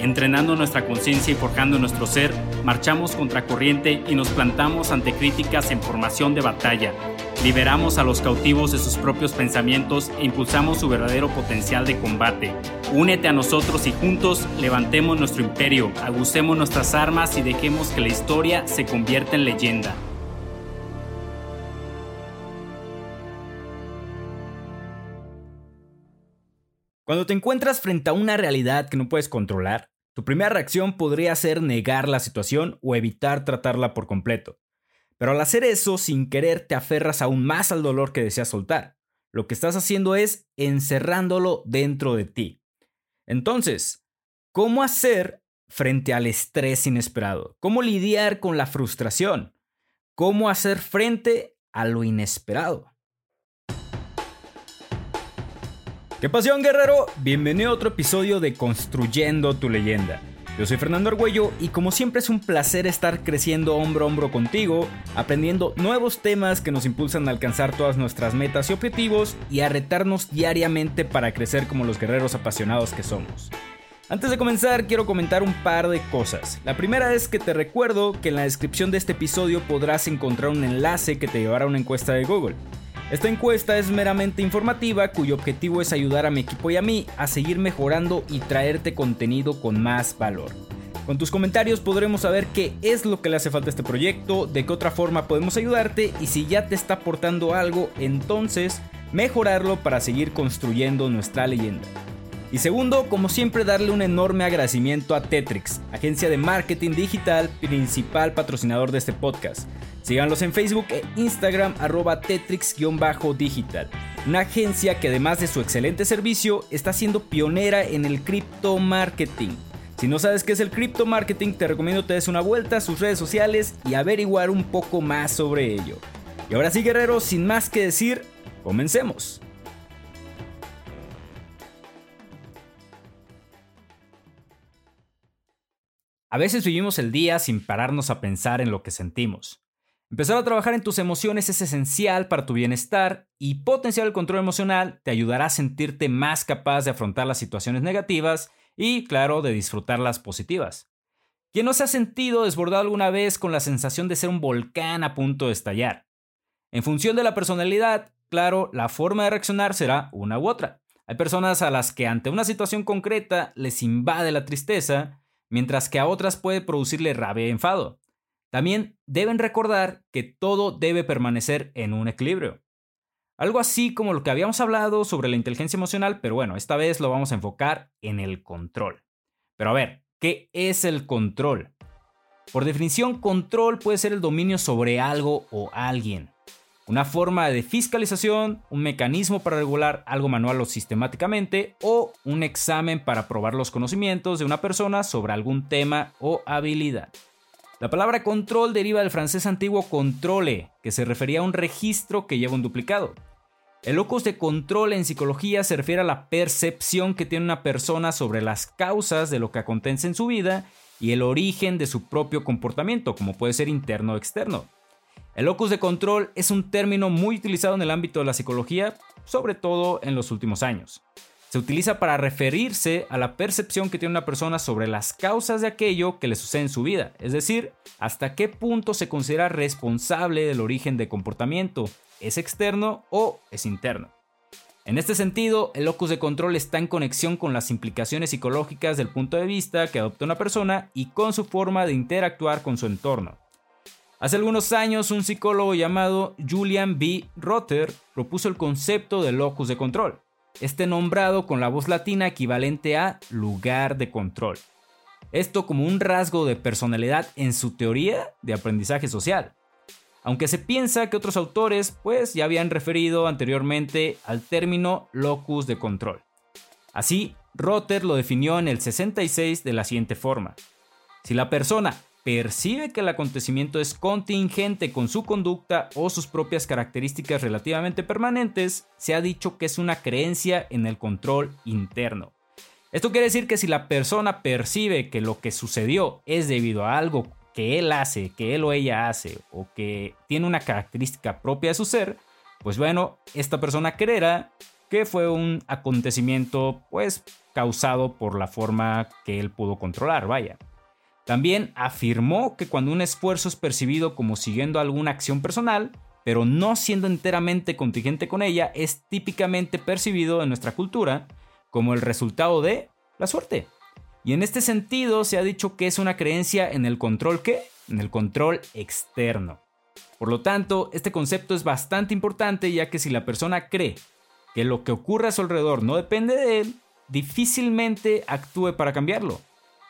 Entrenando nuestra conciencia y forjando nuestro ser, marchamos contra corriente y nos plantamos ante críticas en formación de batalla Liberamos a los cautivos de sus propios pensamientos e impulsamos su verdadero potencial de combate. Únete a nosotros y juntos levantemos nuestro imperio, agucemos nuestras armas y dejemos que la historia se convierta en leyenda. Cuando te encuentras frente a una realidad que no puedes controlar, tu primera reacción podría ser negar la situación o evitar tratarla por completo. Pero al hacer eso, sin querer, te aferras aún más al dolor que deseas soltar. Lo que estás haciendo es encerrándolo dentro de ti. Entonces, ¿cómo hacer frente al estrés inesperado? ¿Cómo lidiar con la frustración? ¿Cómo hacer frente a lo inesperado? ¿Qué pasión, guerrero? Bienvenido a otro episodio de Construyendo tu leyenda. Yo soy Fernando Argüello y como siempre es un placer estar creciendo hombro a hombro contigo, aprendiendo nuevos temas que nos impulsan a alcanzar todas nuestras metas y objetivos y a retarnos diariamente para crecer como los guerreros apasionados que somos. Antes de comenzar quiero comentar un par de cosas. La primera es que te recuerdo que en la descripción de este episodio podrás encontrar un enlace que te llevará a una encuesta de Google. Esta encuesta es meramente informativa cuyo objetivo es ayudar a mi equipo y a mí a seguir mejorando y traerte contenido con más valor. Con tus comentarios podremos saber qué es lo que le hace falta a este proyecto, de qué otra forma podemos ayudarte y si ya te está aportando algo, entonces mejorarlo para seguir construyendo nuestra leyenda. Y segundo, como siempre, darle un enorme agradecimiento a Tetrix, agencia de marketing digital, principal patrocinador de este podcast. Síganlos en Facebook e Instagram arroba Tetrix-digital, una agencia que además de su excelente servicio está siendo pionera en el cripto marketing. Si no sabes qué es el cripto marketing, te recomiendo te des una vuelta a sus redes sociales y averiguar un poco más sobre ello. Y ahora sí, guerreros, sin más que decir, comencemos. A veces vivimos el día sin pararnos a pensar en lo que sentimos. Empezar a trabajar en tus emociones es esencial para tu bienestar y potenciar el control emocional te ayudará a sentirte más capaz de afrontar las situaciones negativas y, claro, de disfrutar las positivas. ¿Quién no se ha sentido desbordado alguna vez con la sensación de ser un volcán a punto de estallar? En función de la personalidad, claro, la forma de reaccionar será una u otra. Hay personas a las que ante una situación concreta les invade la tristeza mientras que a otras puede producirle rabia y enfado. También deben recordar que todo debe permanecer en un equilibrio. Algo así como lo que habíamos hablado sobre la inteligencia emocional, pero bueno, esta vez lo vamos a enfocar en el control. Pero a ver, ¿qué es el control? Por definición, control puede ser el dominio sobre algo o alguien una forma de fiscalización, un mecanismo para regular algo manual o sistemáticamente, o un examen para probar los conocimientos de una persona sobre algún tema o habilidad. La palabra control deriva del francés antiguo controle, que se refería a un registro que lleva un duplicado. El locus de control en psicología se refiere a la percepción que tiene una persona sobre las causas de lo que acontece en su vida y el origen de su propio comportamiento, como puede ser interno o externo. El locus de control es un término muy utilizado en el ámbito de la psicología, sobre todo en los últimos años. Se utiliza para referirse a la percepción que tiene una persona sobre las causas de aquello que le sucede en su vida, es decir, hasta qué punto se considera responsable del origen de comportamiento, es externo o es interno. En este sentido, el locus de control está en conexión con las implicaciones psicológicas del punto de vista que adopta una persona y con su forma de interactuar con su entorno. Hace algunos años, un psicólogo llamado Julian B. Rotter propuso el concepto de locus de control, este nombrado con la voz latina equivalente a lugar de control. Esto como un rasgo de personalidad en su teoría de aprendizaje social. Aunque se piensa que otros autores pues ya habían referido anteriormente al término locus de control. Así, Rotter lo definió en el 66 de la siguiente forma. Si la persona percibe que el acontecimiento es contingente con su conducta o sus propias características relativamente permanentes, se ha dicho que es una creencia en el control interno. Esto quiere decir que si la persona percibe que lo que sucedió es debido a algo que él hace, que él o ella hace, o que tiene una característica propia de su ser, pues bueno, esta persona creerá que fue un acontecimiento pues causado por la forma que él pudo controlar, vaya. También afirmó que cuando un esfuerzo es percibido como siguiendo alguna acción personal, pero no siendo enteramente contingente con ella, es típicamente percibido en nuestra cultura como el resultado de la suerte. Y en este sentido se ha dicho que es una creencia en el control que, en el control externo. Por lo tanto, este concepto es bastante importante ya que si la persona cree que lo que ocurre a su alrededor no depende de él, difícilmente actúe para cambiarlo.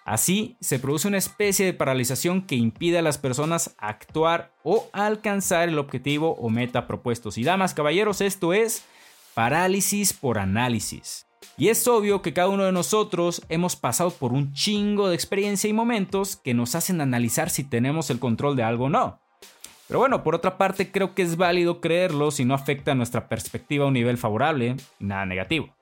Así, se produce una especie de paralización que impide a las personas actuar o alcanzar el objetivo o meta propuestos. Y damas, caballeros, esto es parálisis por análisis. Y es obvio que cada uno de nosotros hemos pasado por un chingo de experiencia y momentos que nos hacen analizar si tenemos el control de algo o no. Pero bueno, por otra parte creo que es válido creerlo si no afecta nuestra perspectiva a un nivel favorable nada negativo.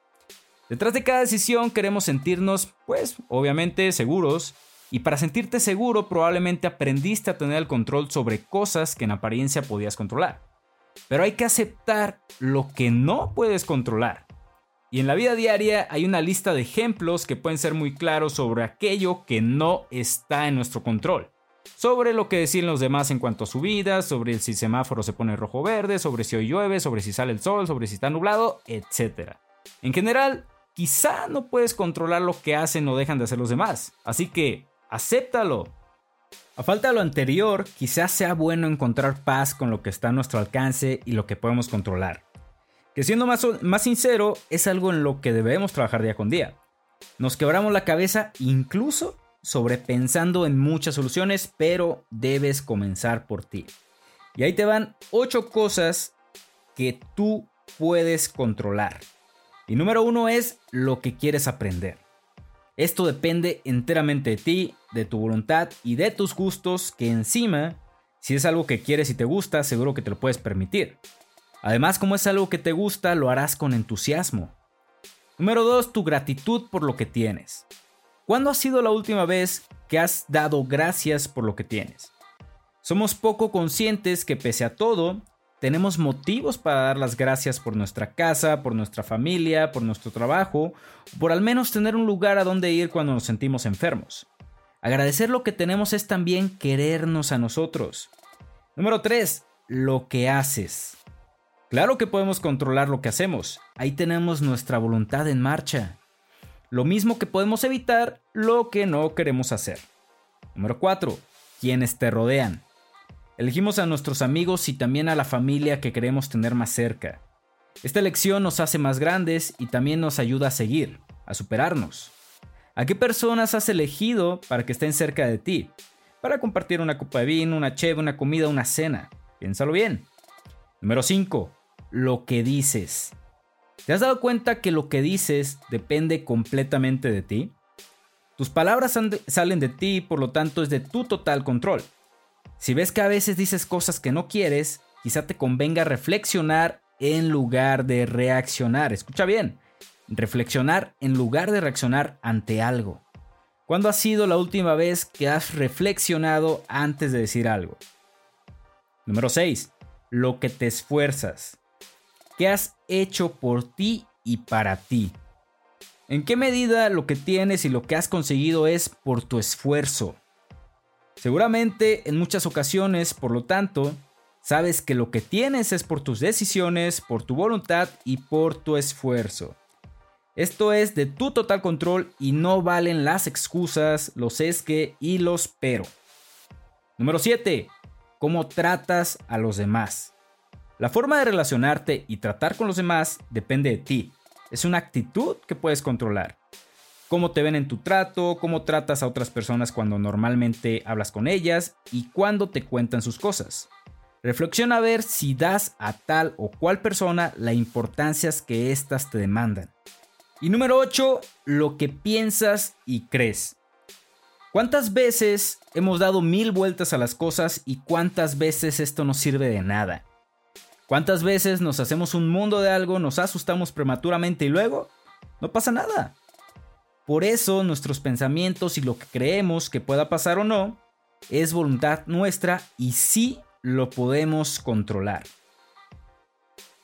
Detrás de cada decisión queremos sentirnos, pues, obviamente seguros, y para sentirte seguro probablemente aprendiste a tener el control sobre cosas que en apariencia podías controlar. Pero hay que aceptar lo que no puedes controlar. Y en la vida diaria hay una lista de ejemplos que pueden ser muy claros sobre aquello que no está en nuestro control. Sobre lo que deciden los demás en cuanto a su vida, sobre si el semáforo se pone rojo o verde, sobre si hoy llueve, sobre si sale el sol, sobre si está nublado, etc. En general, quizá no puedes controlar lo que hacen o dejan de hacer los demás. Así que, acéptalo. A falta de lo anterior, quizás sea bueno encontrar paz con lo que está a nuestro alcance y lo que podemos controlar. Que siendo más, más sincero, es algo en lo que debemos trabajar día con día. Nos quebramos la cabeza incluso sobrepensando en muchas soluciones, pero debes comenzar por ti. Y ahí te van 8 cosas que tú puedes controlar. Y número uno es lo que quieres aprender. Esto depende enteramente de ti, de tu voluntad y de tus gustos, que encima, si es algo que quieres y te gusta, seguro que te lo puedes permitir. Además, como es algo que te gusta, lo harás con entusiasmo. Número 2. Tu gratitud por lo que tienes. ¿Cuándo ha sido la última vez que has dado gracias por lo que tienes? Somos poco conscientes que pese a todo, tenemos motivos para dar las gracias por nuestra casa, por nuestra familia, por nuestro trabajo, por al menos tener un lugar a donde ir cuando nos sentimos enfermos. Agradecer lo que tenemos es también querernos a nosotros. Número 3. Lo que haces. Claro que podemos controlar lo que hacemos. Ahí tenemos nuestra voluntad en marcha. Lo mismo que podemos evitar lo que no queremos hacer. Número 4. Quienes te rodean. Elegimos a nuestros amigos y también a la familia que queremos tener más cerca. Esta elección nos hace más grandes y también nos ayuda a seguir, a superarnos. ¿A qué personas has elegido para que estén cerca de ti? Para compartir una copa de vino, una cheve, una comida, una cena. Piénsalo bien. Número 5. Lo que dices. ¿Te has dado cuenta que lo que dices depende completamente de ti? Tus palabras salen de ti, por lo tanto es de tu total control. Si ves que a veces dices cosas que no quieres, quizá te convenga reflexionar en lugar de reaccionar. Escucha bien, reflexionar en lugar de reaccionar ante algo. ¿Cuándo ha sido la última vez que has reflexionado antes de decir algo? Número 6. Lo que te esfuerzas. ¿Qué has hecho por ti y para ti? ¿En qué medida lo que tienes y lo que has conseguido es por tu esfuerzo? Seguramente en muchas ocasiones, por lo tanto, sabes que lo que tienes es por tus decisiones, por tu voluntad y por tu esfuerzo. Esto es de tu total control y no valen las excusas, los es que y los pero. Número 7. ¿Cómo tratas a los demás? La forma de relacionarte y tratar con los demás depende de ti. Es una actitud que puedes controlar cómo te ven en tu trato, cómo tratas a otras personas cuando normalmente hablas con ellas y cuándo te cuentan sus cosas. Reflexiona a ver si das a tal o cual persona la importancia que éstas te demandan. Y número 8, lo que piensas y crees. ¿Cuántas veces hemos dado mil vueltas a las cosas y cuántas veces esto no sirve de nada? ¿Cuántas veces nos hacemos un mundo de algo, nos asustamos prematuramente y luego no pasa nada? Por eso nuestros pensamientos y lo que creemos que pueda pasar o no es voluntad nuestra y sí lo podemos controlar.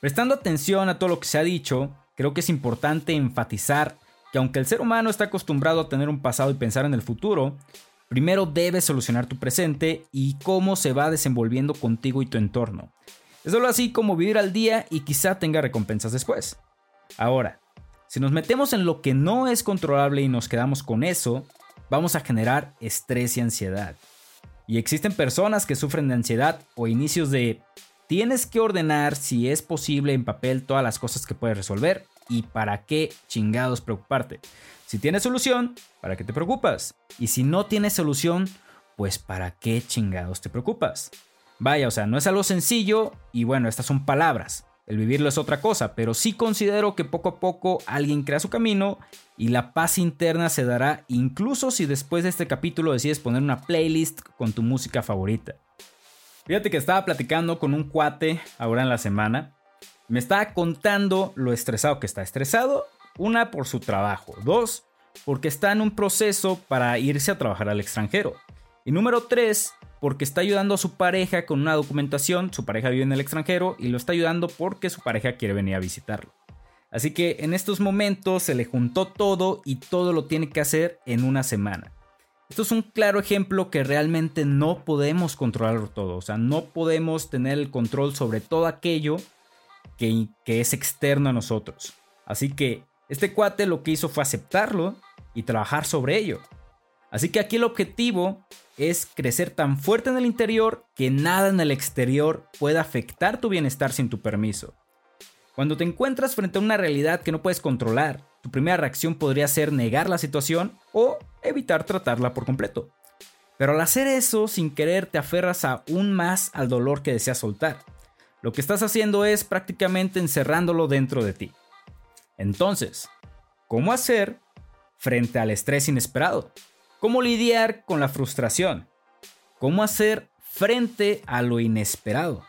Prestando atención a todo lo que se ha dicho, creo que es importante enfatizar que aunque el ser humano está acostumbrado a tener un pasado y pensar en el futuro, primero debes solucionar tu presente y cómo se va desenvolviendo contigo y tu entorno. Es solo así como vivir al día y quizá tenga recompensas después. Ahora, si nos metemos en lo que no es controlable y nos quedamos con eso, vamos a generar estrés y ansiedad. Y existen personas que sufren de ansiedad o inicios de tienes que ordenar si es posible en papel todas las cosas que puedes resolver y para qué chingados preocuparte. Si tienes solución, ¿para qué te preocupas? Y si no tienes solución, pues ¿para qué chingados te preocupas? Vaya, o sea, no es algo sencillo y bueno, estas son palabras. El vivirlo es otra cosa, pero sí considero que poco a poco alguien crea su camino y la paz interna se dará incluso si después de este capítulo decides poner una playlist con tu música favorita. Fíjate que estaba platicando con un cuate ahora en la semana. Me estaba contando lo estresado que está. Estresado, una por su trabajo, dos, porque está en un proceso para irse a trabajar al extranjero. Y número tres, porque está ayudando a su pareja con una documentación, su pareja vive en el extranjero y lo está ayudando porque su pareja quiere venir a visitarlo. Así que en estos momentos se le juntó todo y todo lo tiene que hacer en una semana. Esto es un claro ejemplo que realmente no podemos controlarlo todo, o sea, no podemos tener el control sobre todo aquello que, que es externo a nosotros. Así que este cuate lo que hizo fue aceptarlo y trabajar sobre ello. Así que aquí el objetivo es crecer tan fuerte en el interior que nada en el exterior pueda afectar tu bienestar sin tu permiso. Cuando te encuentras frente a una realidad que no puedes controlar, tu primera reacción podría ser negar la situación o evitar tratarla por completo. Pero al hacer eso, sin querer, te aferras aún más al dolor que deseas soltar. Lo que estás haciendo es prácticamente encerrándolo dentro de ti. Entonces, ¿cómo hacer frente al estrés inesperado? ¿Cómo lidiar con la frustración? ¿Cómo hacer frente a lo inesperado?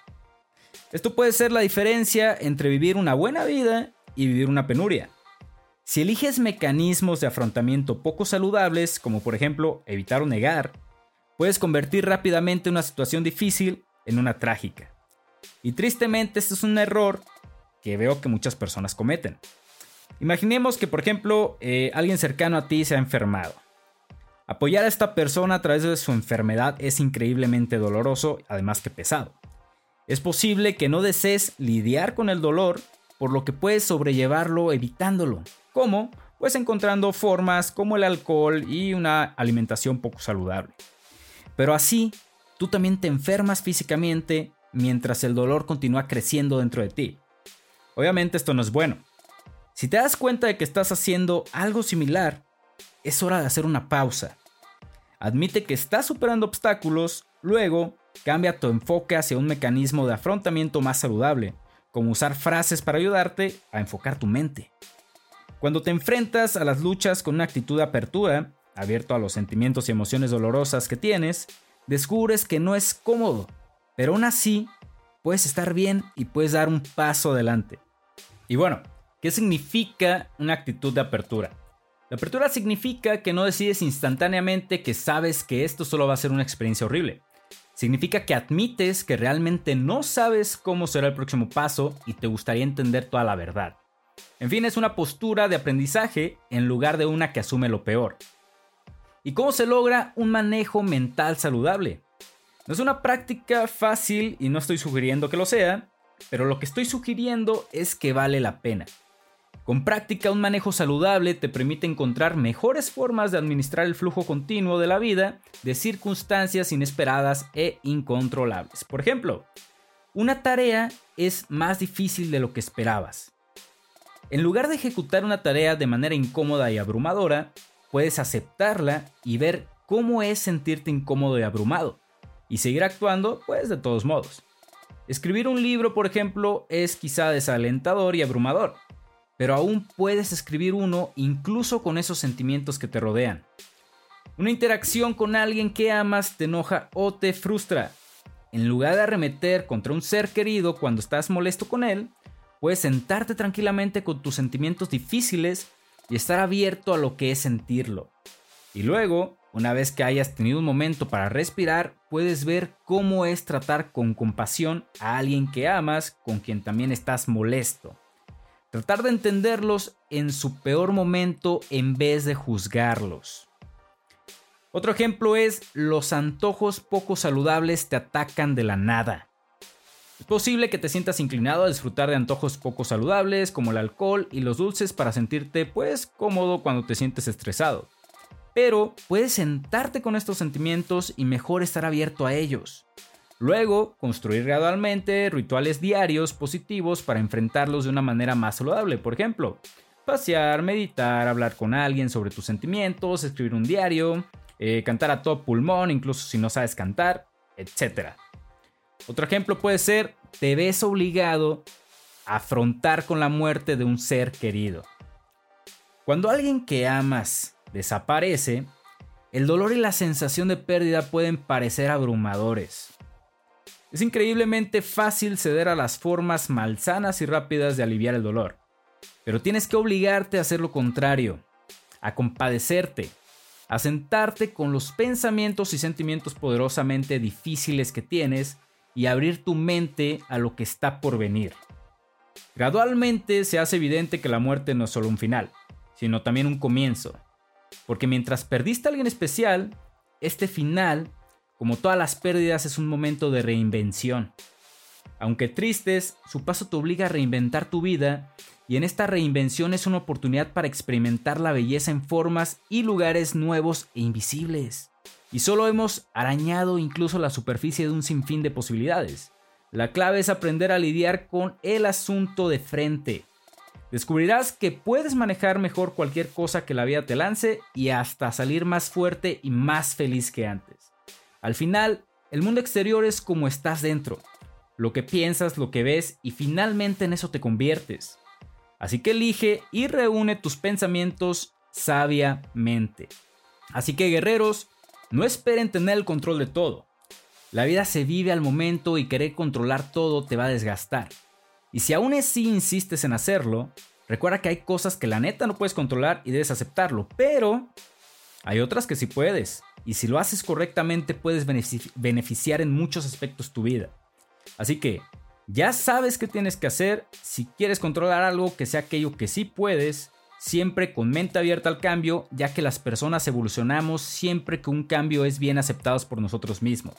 Esto puede ser la diferencia entre vivir una buena vida y vivir una penuria. Si eliges mecanismos de afrontamiento poco saludables, como por ejemplo evitar o negar, puedes convertir rápidamente una situación difícil en una trágica. Y tristemente este es un error que veo que muchas personas cometen. Imaginemos que por ejemplo eh, alguien cercano a ti se ha enfermado. Apoyar a esta persona a través de su enfermedad es increíblemente doloroso, además que pesado. Es posible que no desees lidiar con el dolor, por lo que puedes sobrellevarlo evitándolo. ¿Cómo? Pues encontrando formas como el alcohol y una alimentación poco saludable. Pero así, tú también te enfermas físicamente mientras el dolor continúa creciendo dentro de ti. Obviamente esto no es bueno. Si te das cuenta de que estás haciendo algo similar, es hora de hacer una pausa. Admite que estás superando obstáculos, luego cambia tu enfoque hacia un mecanismo de afrontamiento más saludable, como usar frases para ayudarte a enfocar tu mente. Cuando te enfrentas a las luchas con una actitud de apertura, abierto a los sentimientos y emociones dolorosas que tienes, descubres que no es cómodo, pero aún así puedes estar bien y puedes dar un paso adelante. Y bueno, ¿qué significa una actitud de apertura? La apertura significa que no decides instantáneamente que sabes que esto solo va a ser una experiencia horrible. Significa que admites que realmente no sabes cómo será el próximo paso y te gustaría entender toda la verdad. En fin, es una postura de aprendizaje en lugar de una que asume lo peor. ¿Y cómo se logra un manejo mental saludable? No es una práctica fácil y no estoy sugiriendo que lo sea, pero lo que estoy sugiriendo es que vale la pena. Con práctica, un manejo saludable te permite encontrar mejores formas de administrar el flujo continuo de la vida de circunstancias inesperadas e incontrolables. Por ejemplo, una tarea es más difícil de lo que esperabas. En lugar de ejecutar una tarea de manera incómoda y abrumadora, puedes aceptarla y ver cómo es sentirte incómodo y abrumado, y seguir actuando, pues de todos modos. Escribir un libro, por ejemplo, es quizá desalentador y abrumador, pero aún puedes escribir uno incluso con esos sentimientos que te rodean. Una interacción con alguien que amas te enoja o te frustra. En lugar de arremeter contra un ser querido cuando estás molesto con él, puedes sentarte tranquilamente con tus sentimientos difíciles y estar abierto a lo que es sentirlo. Y luego, una vez que hayas tenido un momento para respirar, puedes ver cómo es tratar con compasión a alguien que amas, con quien también estás molesto. Tratar de entenderlos en su peor momento en vez de juzgarlos. Otro ejemplo es los antojos poco saludables te atacan de la nada. Es posible que te sientas inclinado a disfrutar de antojos poco saludables como el alcohol y los dulces para sentirte pues cómodo cuando te sientes estresado. Pero puedes sentarte con estos sentimientos y mejor estar abierto a ellos. Luego, construir gradualmente rituales diarios positivos para enfrentarlos de una manera más saludable. Por ejemplo, pasear, meditar, hablar con alguien sobre tus sentimientos, escribir un diario, eh, cantar a todo pulmón, incluso si no sabes cantar, etc. Otro ejemplo puede ser, te ves obligado a afrontar con la muerte de un ser querido. Cuando alguien que amas desaparece, el dolor y la sensación de pérdida pueden parecer abrumadores. Es increíblemente fácil ceder a las formas malsanas y rápidas de aliviar el dolor, pero tienes que obligarte a hacer lo contrario, a compadecerte, a sentarte con los pensamientos y sentimientos poderosamente difíciles que tienes y abrir tu mente a lo que está por venir. Gradualmente se hace evidente que la muerte no es solo un final, sino también un comienzo. Porque mientras perdiste a alguien especial, este final, como todas las pérdidas, es un momento de reinvención. Aunque tristes, su paso te obliga a reinventar tu vida y en esta reinvención es una oportunidad para experimentar la belleza en formas y lugares nuevos e invisibles. Y solo hemos arañado incluso la superficie de un sinfín de posibilidades. La clave es aprender a lidiar con el asunto de frente. Descubrirás que puedes manejar mejor cualquier cosa que la vida te lance y hasta salir más fuerte y más feliz que antes. Al final, el mundo exterior es como estás dentro. Lo que piensas, lo que ves y finalmente en eso te conviertes. Así que elige y reúne tus pensamientos sabiamente. Así que guerreros, no esperen tener el control de todo. La vida se vive al momento y querer controlar todo te va a desgastar. Y si aún así insistes en hacerlo, recuerda que hay cosas que la neta no puedes controlar y debes aceptarlo, pero hay otras que sí puedes. Y si lo haces correctamente puedes beneficiar en muchos aspectos tu vida. Así que ya sabes qué tienes que hacer si quieres controlar algo que sea aquello que sí puedes, siempre con mente abierta al cambio, ya que las personas evolucionamos siempre que un cambio es bien aceptado por nosotros mismos.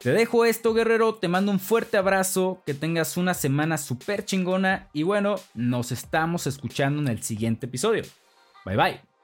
Te dejo esto, guerrero, te mando un fuerte abrazo, que tengas una semana súper chingona y bueno, nos estamos escuchando en el siguiente episodio. Bye bye.